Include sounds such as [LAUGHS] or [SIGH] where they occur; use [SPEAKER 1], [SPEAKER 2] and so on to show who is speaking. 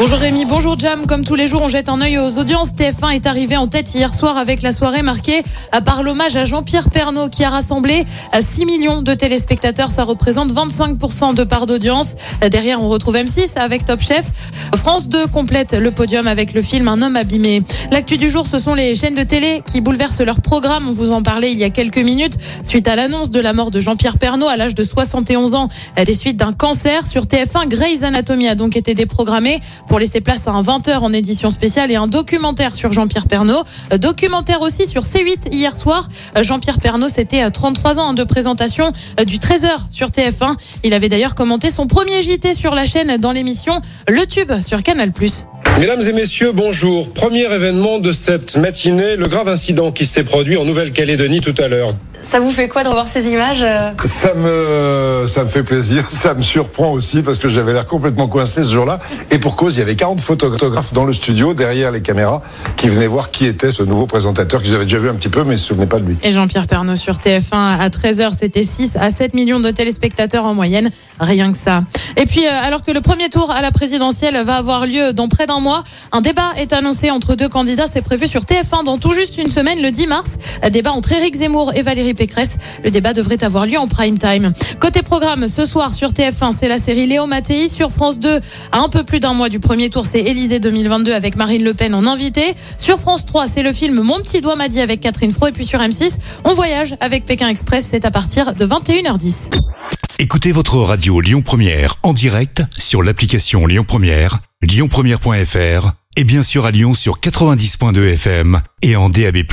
[SPEAKER 1] Bonjour Rémi, bonjour Jam. Comme tous les jours, on jette un œil aux audiences. TF1 est arrivé en tête hier soir avec la soirée marquée par l'hommage à Jean-Pierre Pernaud qui a rassemblé 6 millions de téléspectateurs. Ça représente 25% de part d'audience. Derrière, on retrouve M6 avec Top Chef. France 2 complète le podium avec le film Un homme abîmé. L'actu du jour, ce sont les chaînes de télé qui bouleversent leur programme. On vous en parlait il y a quelques minutes suite à l'annonce de la mort de Jean-Pierre Pernaud à l'âge de 71 ans des suites d'un cancer sur TF1. Grey's Anatomy a donc été déprogrammé pour laisser place à un 20h en édition spéciale et un documentaire sur Jean-Pierre Pernaud. Euh, Documentaire aussi sur C8 hier soir. Euh, Jean-Pierre Pernaud, c'était à 33 ans de présentation euh, du 13h sur TF1. Il avait d'ailleurs commenté son premier JT sur la chaîne dans l'émission Le Tube sur Canal+.
[SPEAKER 2] Mesdames et messieurs, bonjour. Premier événement de cette matinée, le grave incident qui s'est produit en Nouvelle-Calédonie tout à l'heure.
[SPEAKER 3] Ça vous fait quoi de revoir ces images euh
[SPEAKER 4] Ça me, ça me fait plaisir, [LAUGHS] ça me surprend aussi parce que j'avais l'air complètement coincé ce jour-là. Et pour cause, il y avait 40 photographes dans le studio, derrière les caméras, qui venaient voir qui était ce nouveau présentateur qu'ils avaient déjà vu un petit peu, mais ils ne se souvenaient pas de lui.
[SPEAKER 1] Et Jean-Pierre Pernaud sur TF1 à 13h, c'était 6 à 7 millions de téléspectateurs en moyenne, rien que ça. Et puis, euh, alors que le premier tour à la présidentielle va avoir lieu dans près d'un mois, un débat est annoncé entre deux candidats. C'est prévu sur TF1 dans tout juste une semaine, le 10 mars. Un débat entre Éric Zemmour et Valérie Pécresse. Le débat devrait avoir lieu en prime time. Côté programme, ce soir sur TF1, c'est la série Léo Mattei. Sur France 2, à un peu plus d'un mois du premier tour, c'est Élysée 2022 avec Marine Le Pen en invité. Sur France 3, c'est le film Mon petit doigt m'a dit avec Catherine Fro. Et puis sur M6, on voyage avec Pékin Express. C'est à partir de 21h10.
[SPEAKER 5] Écoutez votre radio Lyon Première en direct sur l'application Lyon Première, lyonpremière.fr et bien sûr à Lyon sur 90.2 FM et en DAB+.